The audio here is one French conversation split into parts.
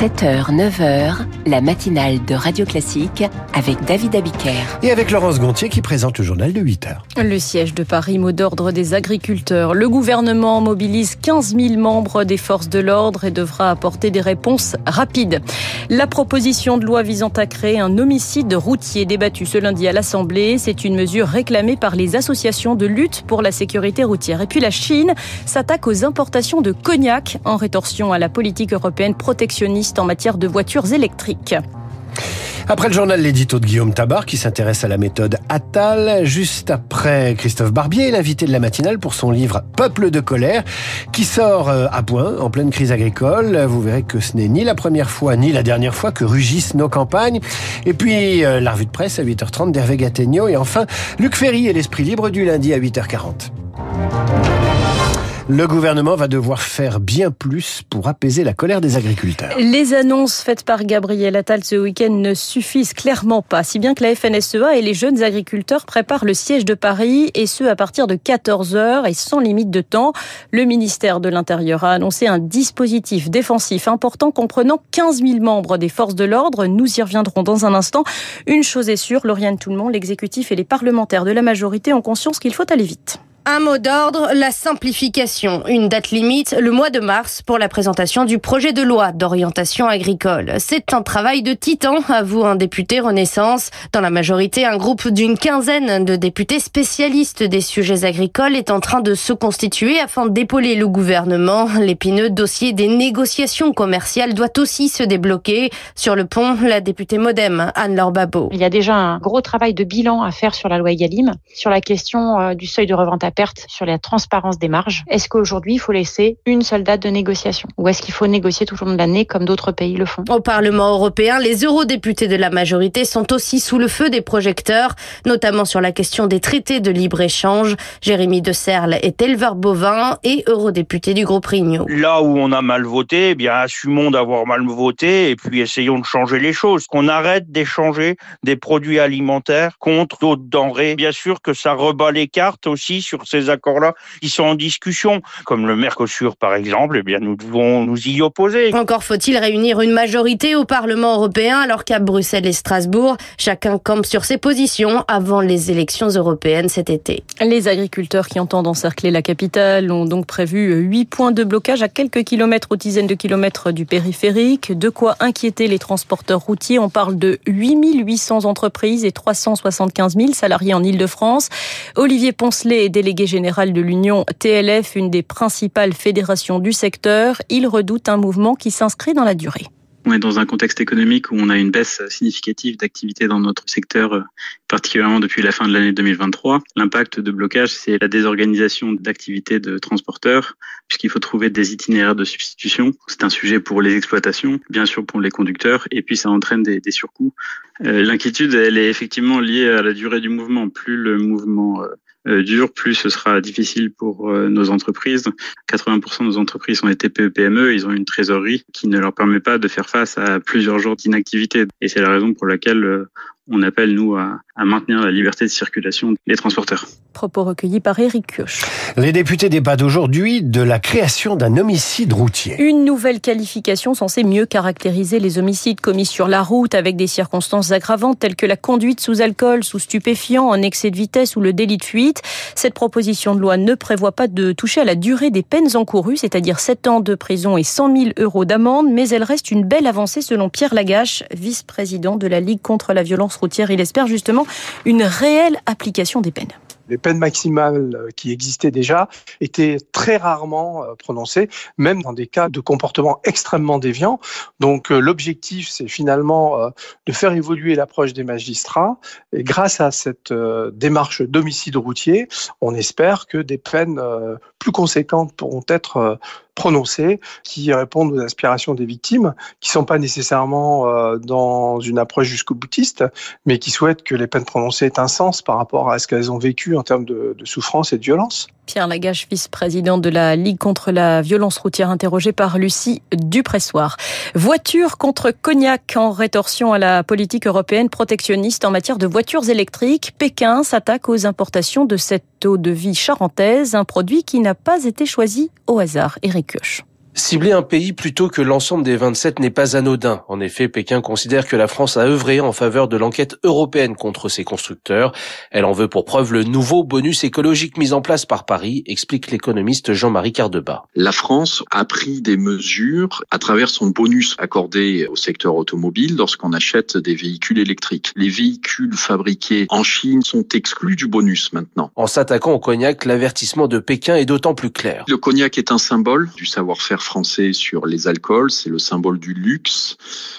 7h, 9h, la matinale de Radio Classique avec David Abiker. Et avec Laurence Gontier qui présente le journal de 8h. Le siège de Paris, mot d'ordre des agriculteurs. Le gouvernement mobilise 15 000 membres des forces de l'ordre et devra apporter des réponses rapides. La proposition de loi visant à créer un homicide routier débattu ce lundi à l'Assemblée, c'est une mesure réclamée par les associations de lutte pour la sécurité routière. Et puis la Chine s'attaque aux importations de cognac en rétorsion à la politique européenne protectionniste en matière de voitures électriques. Après le journal, l'édito de Guillaume Tabar qui s'intéresse à la méthode Attal. Juste après, Christophe Barbier, l'invité de la matinale pour son livre Peuple de colère qui sort euh, à point en pleine crise agricole. Vous verrez que ce n'est ni la première fois ni la dernière fois que rugissent nos campagnes. Et puis, euh, la revue de presse à 8h30 d'Hervé Gattegno. Et enfin, Luc Ferry et l'Esprit libre du lundi à 8h40. Le gouvernement va devoir faire bien plus pour apaiser la colère des agriculteurs. Les annonces faites par Gabriel Attal ce week-end ne suffisent clairement pas, si bien que la FNSEA et les jeunes agriculteurs préparent le siège de Paris, et ce à partir de 14 heures et sans limite de temps. Le ministère de l'Intérieur a annoncé un dispositif défensif important comprenant 15 000 membres des forces de l'ordre. Nous y reviendrons dans un instant. Une chose est sûre, Lauriane Tout-le-Monde, l'exécutif et les parlementaires de la majorité ont conscience qu'il faut aller vite. Un mot d'ordre, la simplification. Une date limite, le mois de mars, pour la présentation du projet de loi d'orientation agricole. C'est un travail de titan, avoue un député Renaissance. Dans la majorité, un groupe d'une quinzaine de députés spécialistes des sujets agricoles est en train de se constituer afin d'épauler le gouvernement. L'épineux dossier des négociations commerciales doit aussi se débloquer. Sur le pont, la députée Modem, Anne-Laure Babot. Il y a déjà un gros travail de bilan à faire sur la loi Egalim, sur la question euh, du seuil de revente à perte sur la transparence des marges. Est-ce qu'aujourd'hui, il faut laisser une seule date de négociation? Ou est-ce qu'il faut négocier tout au long de l'année comme d'autres pays le font? Au Parlement européen, les eurodéputés de la majorité sont aussi sous le feu des projecteurs, notamment sur la question des traités de libre-échange. Jérémy de Serle est éleveur bovin et eurodéputé du groupe Renew. Là où on a mal voté, eh bien assumons d'avoir mal voté et puis essayons de changer les choses. Qu'on arrête d'échanger des produits alimentaires contre d'autres denrées. Bien sûr que ça rebat les cartes aussi sur ces accords-là qui sont en discussion, comme le Mercosur par exemple, eh bien nous devons nous y opposer. Encore faut-il réunir une majorité au Parlement européen alors qu'à Bruxelles et Strasbourg, chacun campe sur ses positions avant les élections européennes cet été. Les agriculteurs qui entendent encercler la capitale ont donc prévu huit points de blocage à quelques kilomètres ou dizaines de kilomètres du périphérique. De quoi inquiéter les transporteurs routiers. On parle de 8800 entreprises et 375 000 salariés en Ile-de-France. Olivier Poncelet est délégué général de l'Union TLF, une des principales fédérations du secteur. Il redoute un mouvement qui s'inscrit dans la durée. On est dans un contexte économique où on a une baisse significative d'activité dans notre secteur, particulièrement depuis la fin de l'année 2023. L'impact de blocage, c'est la désorganisation d'activités de transporteurs, puisqu'il faut trouver des itinéraires de substitution. C'est un sujet pour les exploitations, bien sûr pour les conducteurs, et puis ça entraîne des, surcoûts. Euh, L'inquiétude, elle est effectivement liée à la durée du mouvement. Plus le mouvement euh, dur, plus ce sera difficile pour euh, nos entreprises. 80% de nos entreprises sont des TPE-PME, ils ont une trésorerie qui ne leur permet pas de faire face à plusieurs jours d'inactivité. Et c'est la raison pour laquelle euh, on appelle, nous, à, à, maintenir la liberté de circulation des transporteurs. Propos recueillis par Éric Kioch. Les députés débattent aujourd'hui de la création d'un homicide routier. Une nouvelle qualification censée mieux caractériser les homicides commis sur la route avec des circonstances aggravantes telles que la conduite sous alcool, sous stupéfiant, en excès de vitesse ou le délit de fuite. Cette proposition de loi ne prévoit pas de toucher à la durée des peines encourues, c'est-à-dire 7 ans de prison et 100 000 euros d'amende, mais elle reste une belle avancée selon Pierre Lagache, vice-président de la Ligue contre la violence routière. Il espère justement une réelle application des peines les peines maximales qui existaient déjà étaient très rarement prononcées, même dans des cas de comportement extrêmement déviant. Donc l'objectif, c'est finalement de faire évoluer l'approche des magistrats. Et grâce à cette démarche d'homicide routier, on espère que des peines plus conséquentes pourront être prononcées qui répondent aux aspirations des victimes, qui sont pas nécessairement euh, dans une approche jusqu'au boutiste, mais qui souhaitent que les peines prononcées aient un sens par rapport à ce qu'elles ont vécu en termes de, de souffrance et de violence. Pierre Lagache, vice-président de la Ligue contre la violence routière, interrogé par Lucie Dupressoir. Voiture contre cognac en rétorsion à la politique européenne protectionniste en matière de voitures électriques. Pékin s'attaque aux importations de cette eau de vie charentaise, un produit qui n'a pas été choisi au hasard. Eric Kioch. Cibler un pays plutôt que l'ensemble des 27 n'est pas anodin. En effet, Pékin considère que la France a œuvré en faveur de l'enquête européenne contre ses constructeurs. Elle en veut pour preuve le nouveau bonus écologique mis en place par Paris, explique l'économiste Jean-Marie Cardeba. La France a pris des mesures à travers son bonus accordé au secteur automobile lorsqu'on achète des véhicules électriques. Les véhicules fabriqués en Chine sont exclus du bonus maintenant. En s'attaquant au cognac, l'avertissement de Pékin est d'autant plus clair. Le cognac est un symbole du savoir-faire français sur les alcools, c'est le symbole du luxe.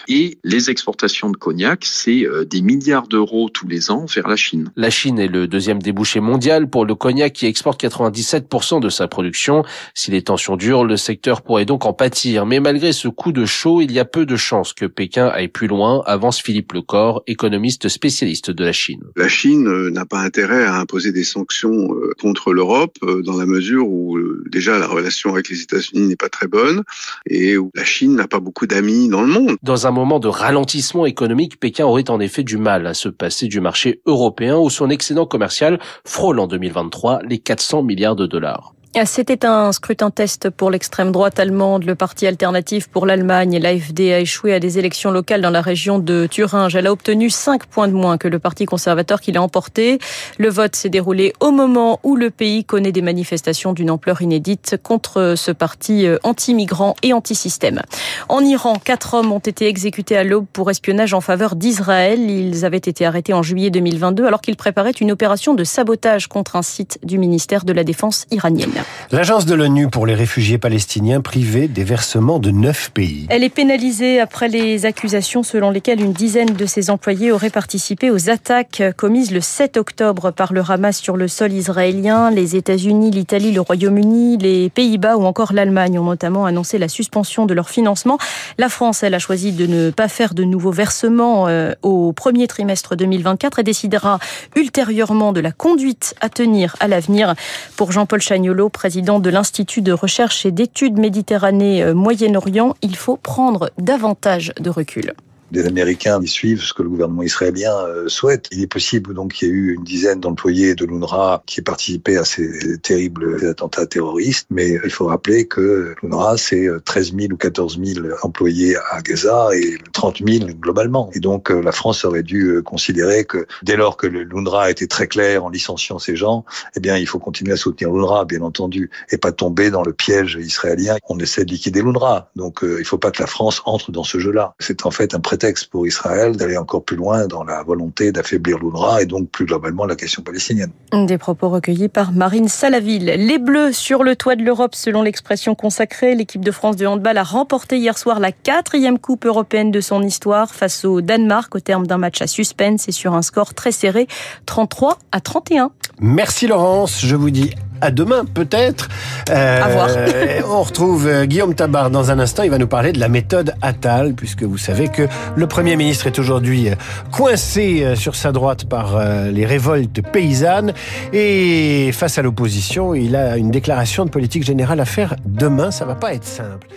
Et les exportations de cognac, c'est euh, des milliards d'euros tous les ans vers la Chine. La Chine est le deuxième débouché mondial pour le cognac qui exporte 97% de sa production. Si les tensions durent, le secteur pourrait donc en pâtir. Mais malgré ce coup de chaud, il y a peu de chances que Pékin aille plus loin, avance Philippe Lecor, économiste spécialiste de la Chine. La Chine euh, n'a pas intérêt à imposer des sanctions euh, contre l'Europe dans la mesure où déjà la relation avec les États-Unis n'est pas très et où la Chine n'a pas beaucoup d'amis dans le monde. Dans un moment de ralentissement économique, Pékin aurait en effet du mal à se passer du marché européen où son excédent commercial frôle en 2023 les 400 milliards de dollars. Ah, c'était un scrutin test pour l'extrême droite allemande. Le parti alternatif pour l'Allemagne, l'AFD, a échoué à des élections locales dans la région de Thuringe. Elle a obtenu 5 points de moins que le parti conservateur qui l'a emporté. Le vote s'est déroulé au moment où le pays connaît des manifestations d'une ampleur inédite contre ce parti euh, anti-migrant et anti-système. En Iran, quatre hommes ont été exécutés à l'aube pour espionnage en faveur d'Israël. Ils avaient été arrêtés en juillet 2022 alors qu'ils préparaient une opération de sabotage contre un site du ministère de la Défense L'agence de l'ONU pour les réfugiés palestiniens privée des versements de neuf pays. Elle est pénalisée après les accusations selon lesquelles une dizaine de ses employés auraient participé aux attaques commises le 7 octobre par le Hamas sur le sol israélien. Les États-Unis, l'Italie, le Royaume-Uni, les Pays-Bas ou encore l'Allemagne ont notamment annoncé la suspension de leur financement. La France, elle a choisi de ne pas faire de nouveaux versements euh, au premier trimestre 2024 et décidera ultérieurement de la conduite à tenir à l'avenir. Pour Jean-Paul Chagnolo, président de l'Institut de recherche et d'études Méditerranée euh, Moyen-Orient, il faut prendre davantage de recul des Américains qui suivent ce que le gouvernement israélien euh, souhaite. Il est possible donc qu'il y ait eu une dizaine d'employés de l'UNRWA qui aient participé à ces terribles attentats terroristes, mais il faut rappeler que l'UNRWA, c'est 13 000 ou 14 000 employés à Gaza et 30 000 globalement. Et donc euh, la France aurait dû euh, considérer que dès lors que l'UNRWA était très clair en licenciant ces gens, eh bien il faut continuer à soutenir l'UNRWA, bien entendu, et pas tomber dans le piège israélien. On essaie de liquider l'UNRWA. Donc il ne faut pas que la France entre dans ce jeu-là. C'est en fait un prétexte prétexte pour Israël d'aller encore plus loin dans la volonté d'affaiblir l'UNRWA et donc plus globalement la question palestinienne. Des propos recueillis par Marine Salaville. Les Bleus sur le toit de l'Europe, selon l'expression consacrée. L'équipe de France de handball a remporté hier soir la quatrième Coupe européenne de son histoire face au Danemark au terme d'un match à suspense et sur un score très serré, 33 à 31. Merci Laurence, je vous dis à demain peut-être. Euh, on retrouve euh, Guillaume Tabar dans un instant. Il va nous parler de la méthode Attal, puisque vous savez que le Premier ministre est aujourd'hui euh, coincé sur sa droite par les révoltes paysannes. Et face à l'opposition, il a une déclaration de politique générale à faire demain. Ça va pas être simple.